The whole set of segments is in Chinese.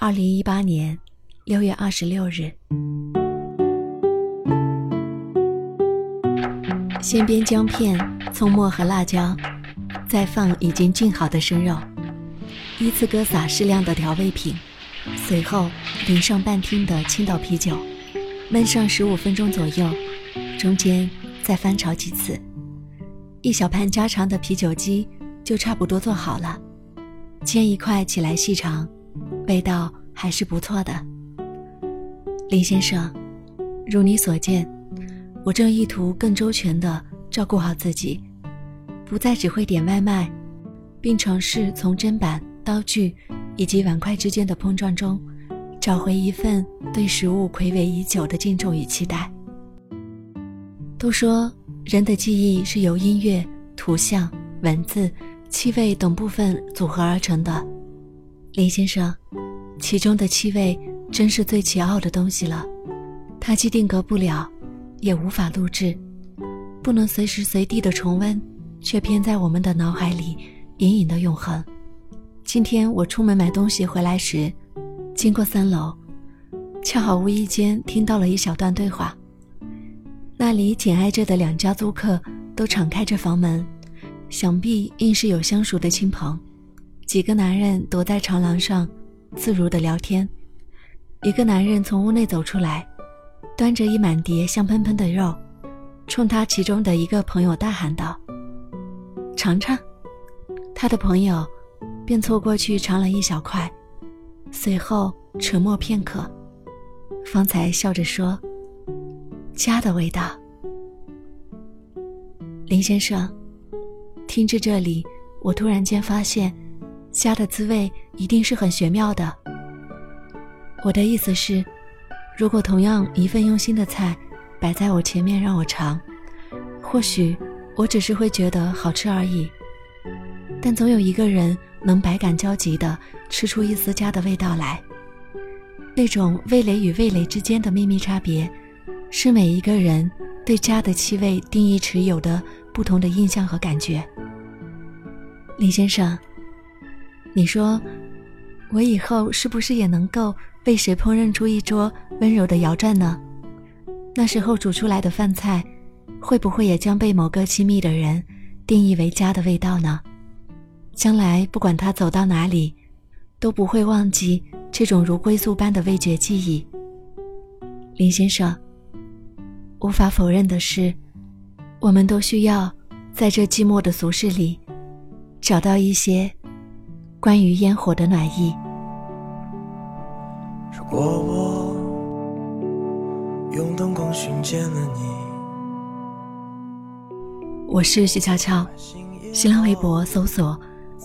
二零一八年六月二十六日，先煸姜片、葱末和辣椒，再放已经浸好的生肉，依次搁撒适量的调味品，随后淋上半听的青岛啤酒，焖上十五分钟左右，中间再翻炒几次，一小盘家常的啤酒鸡就差不多做好了。煎一块起来细长，味道还是不错的。林先生，如你所见，我正意图更周全地照顾好自己，不再只会点外卖，并尝试从砧板、刀具以及碗筷之间的碰撞中，找回一份对食物暌违已久的敬重与期待。都说人的记忆是由音乐、图像、文字。气味等部分组合而成的，林先生，其中的气味真是最奇奥的东西了。它既定格不了，也无法录制，不能随时随地的重温，却偏在我们的脑海里隐隐的永恒。今天我出门买东西回来时，经过三楼，恰好无意间听到了一小段对话。那里紧挨着的两家租客都敞开着房门。想必应是有相熟的亲朋，几个男人躲在长廊上，自如的聊天。一个男人从屋内走出来，端着一满碟香喷喷的肉，冲他其中的一个朋友大喊道：“尝尝。”他的朋友便凑过去尝了一小块，随后沉默片刻，方才笑着说：“家的味道。”林先生。听至这里，我突然间发现，家的滋味一定是很玄妙的。我的意思是，如果同样一份用心的菜摆在我前面让我尝，或许我只是会觉得好吃而已。但总有一个人能百感交集的吃出一丝家的味道来。那种味蕾与味蕾之间的秘密差别，是每一个人对家的气味定义持有的不同的印象和感觉。李先生，你说，我以后是不是也能够被谁烹饪出一桌温柔的瑶馔呢？那时候煮出来的饭菜，会不会也将被某个亲密的人定义为家的味道呢？将来不管他走到哪里，都不会忘记这种如归宿般的味觉记忆。林先生，无法否认的是，我们都需要在这寂寞的俗世里。找到一些关于烟火的暖意。如果我用灯光寻见了你，我是徐悄悄，新浪微博搜索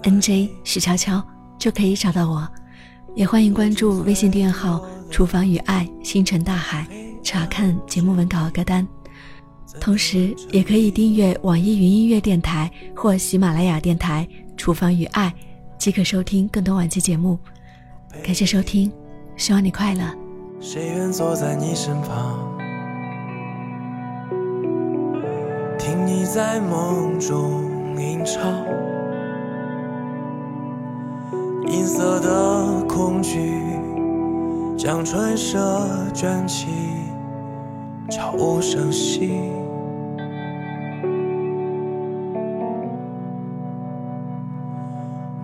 “nj 许悄悄”就可以找到我，也欢迎关注微信订阅号“厨房与爱星辰大海”，查看节目文稿歌单。同时，也可以订阅网易云音乐电台或喜马拉雅电台《厨房与爱》，即可收听更多往期节目。感谢收听，希望你快乐。谁愿坐在你身旁，听你在梦中吟唱？银色的恐惧将春色卷起，悄无声息。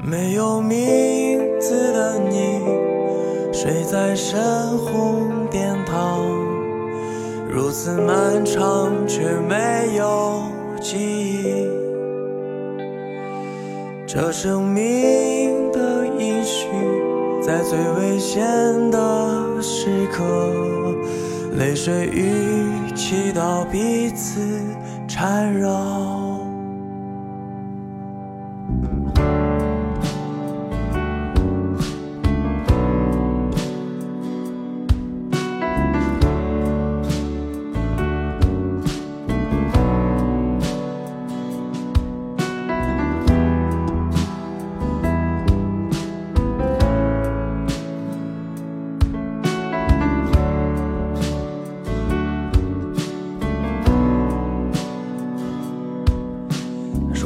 没有名字的你，睡在深红殿堂，如此漫长却没有记忆。这生命的依序，在最危险的时刻，泪水与祈祷彼此缠绕。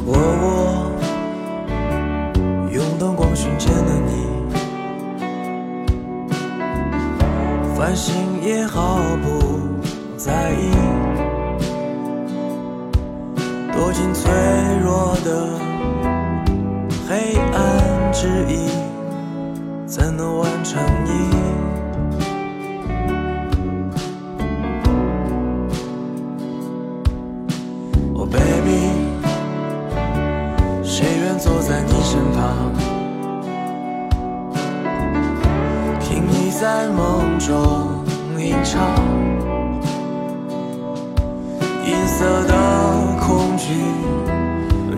我我用灯光寻见了你。繁星也毫不在意躲进脆弱的黑暗之一怎能完成你？Oh baby 坐在你身旁，听你在梦中吟唱，银色的恐惧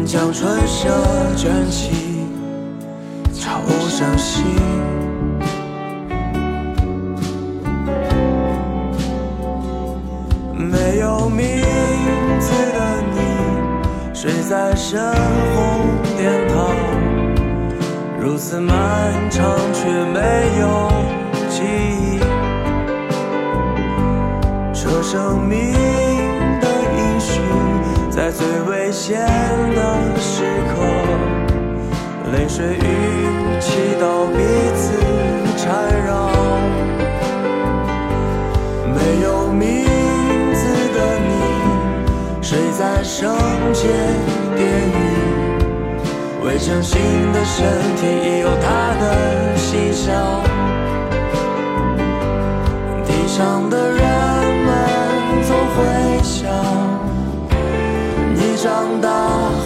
将春色卷起，悄无声息。没有名字的你，睡在深红殿堂，如此漫长却没有记忆。这生命的音讯，在最危险的时刻，泪水与祈祷彼此缠绕。没有名字的你，睡在圣洁殿宇，未成型的身体已有它的形象。地上的人们总会想，你长大后。